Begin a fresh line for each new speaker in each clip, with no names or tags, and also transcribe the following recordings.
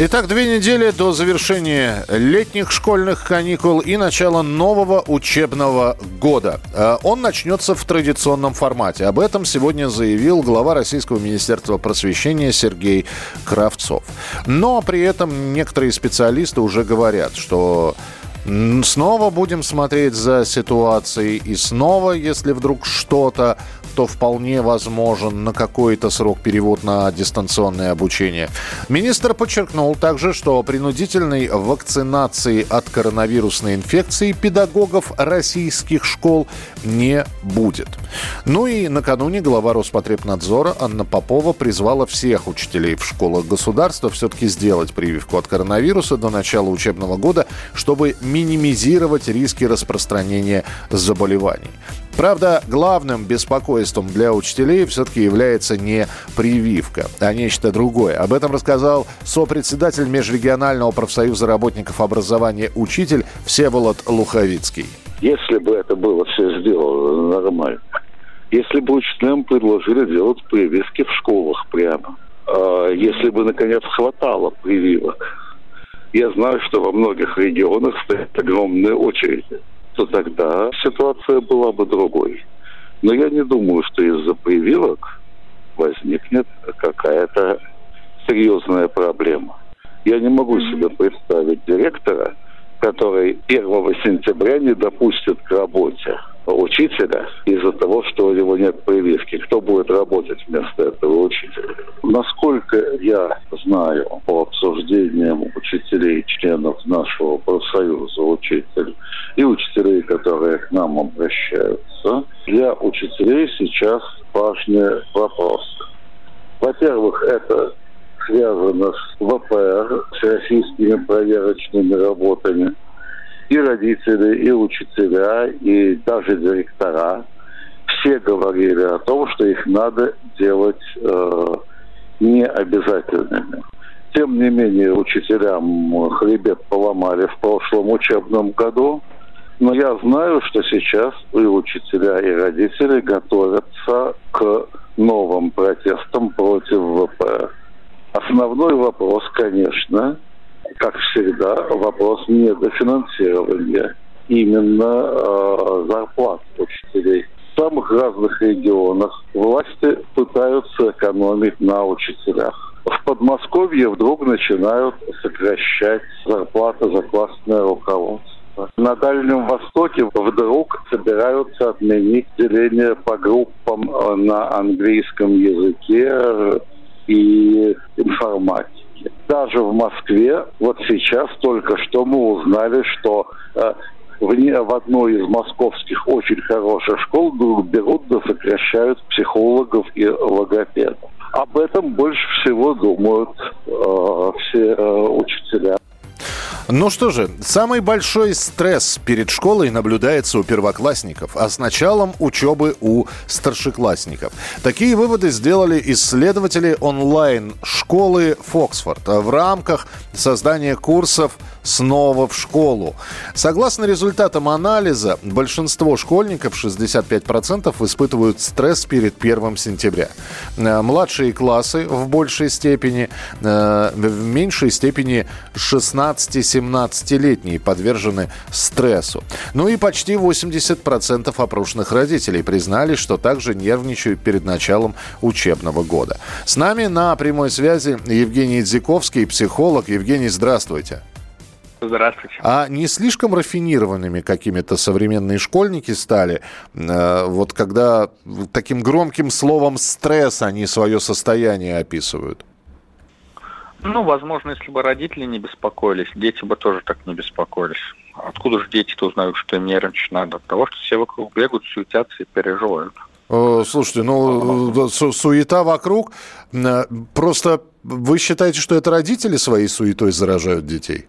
Итак, две недели до завершения летних школьных каникул и начала нового учебного года. Э, он начнется в традиционном формате. Об этом сегодня заявил глава Российского Министерства просвещения Сергей Кравцов. Но при этом некоторые специалисты уже говорят, что Снова будем смотреть за ситуацией и снова, если вдруг что-то то вполне возможен на какой-то срок перевод на дистанционное обучение. Министр подчеркнул также, что принудительной вакцинации от коронавирусной инфекции педагогов российских школ не будет. Ну и накануне глава Роспотребнадзора Анна Попова призвала всех учителей в школах государства все-таки сделать прививку от коронавируса до начала учебного года, чтобы минимизировать риски распространения заболеваний. Правда, главным беспокойством для учителей все-таки является не прививка, а нечто другое. Об этом рассказал сопредседатель Межрегионального профсоюза работников образования «Учитель» Всеволод Луховицкий.
Если бы это было все сделано нормально, если бы учителям предложили делать прививки в школах прямо, а если бы, наконец, хватало прививок, я знаю, что во многих регионах стоят огромные очереди то тогда ситуация была бы другой. Но я не думаю, что из-за прививок возникнет какая-то серьезная проблема. Я не могу себе представить директора, который 1 сентября не допустит к работе учителя из-за того, что у него нет прививки. Кто будет работать вместо этого учителя? Насколько я знаю по обсуждениям учителей, членов нашего профсоюза учителей и учителей, которые к нам обращаются, для учителей сейчас важный вопрос. Во-первых, это связано с ВПР, с российскими проверочными работами – и родители, и учителя, и даже директора все говорили о том, что их надо делать э, необязательными. Тем не менее, учителям хребет поломали в прошлом учебном году. Но я знаю, что сейчас и учителя, и родители готовятся к новым протестам против ВП. Основной вопрос, конечно, как всегда, вопрос недофинансирования именно э, зарплат учителей. В самых разных регионах власти пытаются экономить на учителях. В Подмосковье вдруг начинают сокращать зарплаты за классное руководство. На Дальнем Востоке вдруг собираются отменить деление по группам э, на английском языке и информатике даже в Москве, вот сейчас только что мы узнали, что э, в, не, в одной из московских очень хороших школ берут да сокращают психологов и логопедов. Об этом больше всего думают э, все э, учителя.
Ну что же, самый большой стресс перед школой наблюдается у первоклассников, а с началом учебы у старшеклассников. Такие выводы сделали исследователи онлайн-школы Фоксфорд в рамках создания курсов снова в школу. Согласно результатам анализа, большинство школьников, 65%, испытывают стресс перед 1 сентября. Э, младшие классы в большей степени, э, в меньшей степени 16-17-летние подвержены стрессу. Ну и почти 80% опрошенных родителей признали, что также нервничают перед началом учебного года. С нами на прямой связи Евгений Дзиковский, психолог. Евгений, здравствуйте.
Здравствуйте.
А не слишком рафинированными какими-то современные школьники стали, э, вот когда таким громким словом стресс они свое состояние описывают?
Ну, возможно, если бы родители не беспокоились, дети бы тоже так не беспокоились. Откуда же дети-то узнают, что им нервничать надо? От того, что все вокруг бегают, суетятся и переживают.
Э, слушайте, ну, э, су суета вокруг. Просто вы считаете, что это родители своей суетой заражают детей?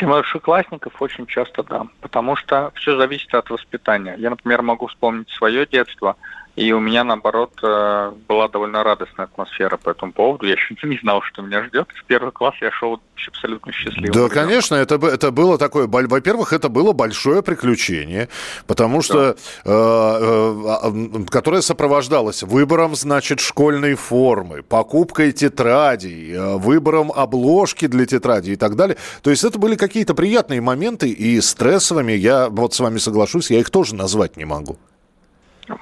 Младшеклассников очень часто да, потому что все зависит от воспитания. Я, например, могу вспомнить свое детство. И у меня, наоборот, э, была довольно радостная атмосфера по этому поводу. Я еще не знал, что меня ждет. В первый класс я шел абсолютно счастливым.
Да, конечно, это, это было такое... Во-первых, это было большое приключение, потому что... Да. Э, э, которое сопровождалось выбором, значит, школьной формы, покупкой тетрадей, э, выбором обложки для тетради и так далее. То есть это были какие-то приятные моменты, и стрессовыми, я вот с вами соглашусь, я их тоже назвать не могу.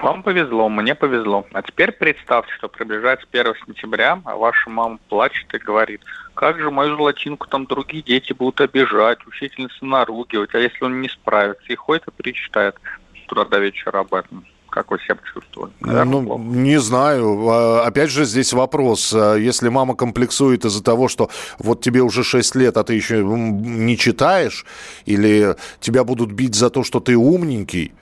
Вам повезло, мне повезло. А теперь представьте, что приближается 1 сентября, а ваша мама плачет и говорит, как же мою золотинку там другие дети будут обижать, учительница наругивать, а если он не справится? И ходит и перечитает утра до вечера об этом. Как вы себя чувствовали?
Наверное, ну, плохо. не знаю. А, опять же, здесь вопрос. А, если мама комплексует из-за того, что вот тебе уже 6 лет, а ты еще не читаешь, или тебя будут бить за то, что ты умненький,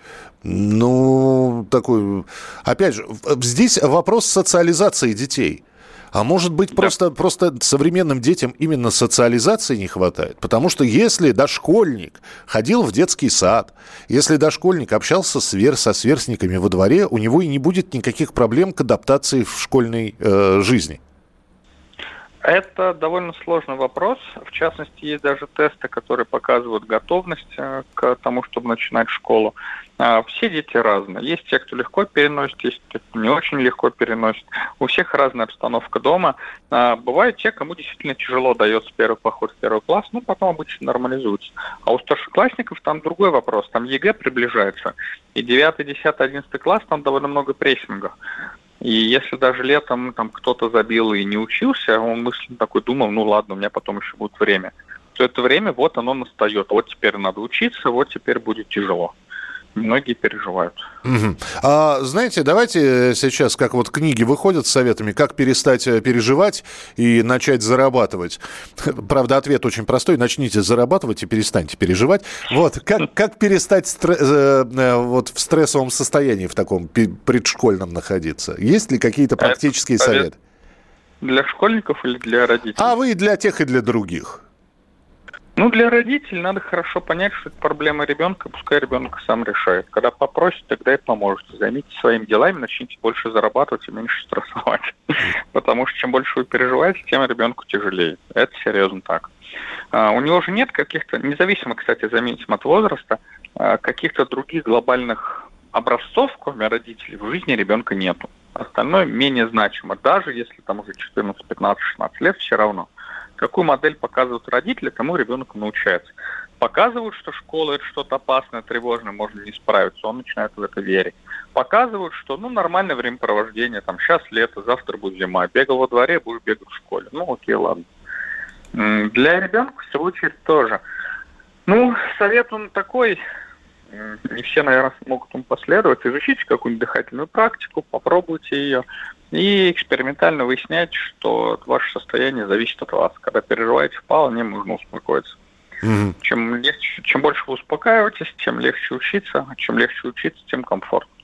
ну, такой... Опять же, здесь вопрос социализации детей. А может быть, да. просто, просто современным детям именно социализации не хватает? Потому что если дошкольник ходил в детский сад, если дошкольник общался с вер, со сверстниками во дворе, у него и не будет никаких проблем к адаптации в школьной э, жизни.
Это довольно сложный вопрос. В частности, есть даже тесты, которые показывают готовность э, к тому, чтобы начинать школу. А, все дети разные. Есть те, кто легко переносит, есть те, кто не очень легко переносит. У всех разная обстановка дома. А, бывают те, кому действительно тяжело дается первый поход в первый класс, ну, потом обычно нормализуется. А у старшеклассников там другой вопрос. Там ЕГЭ приближается. И 9, 10, 11 класс, там довольно много прессинга. И если даже летом там кто-то забил и не учился, он мысленно такой думал, ну ладно, у меня потом еще будет время. То это время, вот оно настает. Вот теперь надо учиться, вот теперь будет тяжело многие переживают.
Угу. А, знаете, давайте сейчас, как вот книги выходят с советами, как перестать э, переживать и начать зарабатывать. Правда, ответ очень простой. Начните зарабатывать и перестаньте переживать. Вот, как, как перестать стр... Э, э, вот в стрессовом состоянии в таком предшкольном находиться? Есть ли какие-то практические советы?
Для школьников или для родителей?
А вы и для тех, и для других.
Ну, для родителей надо хорошо понять, что это проблема ребенка, пускай ребенок сам решает. Когда попросит, тогда и поможете. Займитесь своими делами, начните больше зарабатывать и меньше стрессовать. Потому что чем больше вы переживаете, тем ребенку тяжелее. Это серьезно так. А, у него же нет каких-то, независимо, кстати, заметим от возраста, а, каких-то других глобальных образцов, кроме родителей, в жизни ребенка нету. Остальное менее значимо, даже если там уже 14, 15, 16 лет, все равно какую модель показывают родители, тому ребенок научается. Показывают, что школа это что-то опасное, тревожное, можно не справиться, он начинает в это верить. Показывают, что ну нормальное времяпровождение, там сейчас лето, завтра будет зима, бегал во дворе, будешь бегать в школе. Ну окей, ладно. Для ребенка, в свою очередь, тоже. Ну, совет он такой, не все, наверное, смогут ему последовать. Изучите какую-нибудь дыхательную практику, попробуйте ее и экспериментально выяснять, что ваше состояние зависит от вас. Когда переживаете, вполне можно успокоиться. Mm-hmm. Чем, легче, чем больше вы успокаиваетесь, тем легче учиться. Чем легче учиться, тем комфортнее.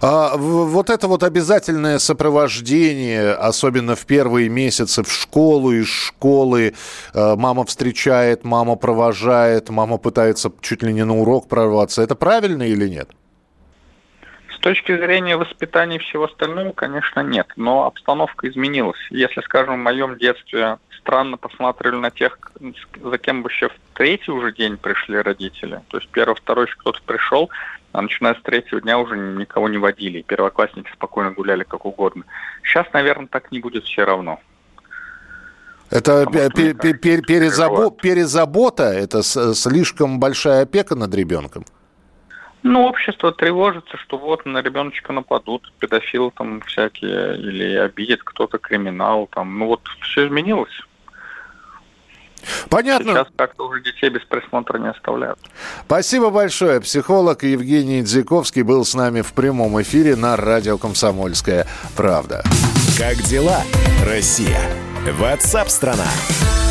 А, вот это вот обязательное сопровождение, особенно в первые месяцы в школу, из школы, э, мама встречает, мама провожает, мама пытается чуть ли не на урок прорваться, это правильно или нет?
Точки зрения воспитания и всего остального, конечно, нет. Но обстановка изменилась. Если, скажем, в моем детстве странно посмотрели на тех, за кем бы еще в третий уже день пришли родители. То есть первый, второй кто-то пришел, а начиная с третьего дня уже никого не водили. Первоклассники спокойно гуляли как угодно. Сейчас, наверное, так не будет все равно.
Это перезабота, это слишком большая опека над ребенком?
Ну, общество тревожится, что вот на ребеночка нападут, педофилы там всякие, или обидит кто-то криминал, там, ну вот все изменилось.
Понятно.
Сейчас как-то уже детей без присмотра не оставляют.
Спасибо большое. Психолог Евгений Дзиковский был с нами в прямом эфире на радио «Комсомольская правда».
Как дела, Россия? Ватсап-страна! страна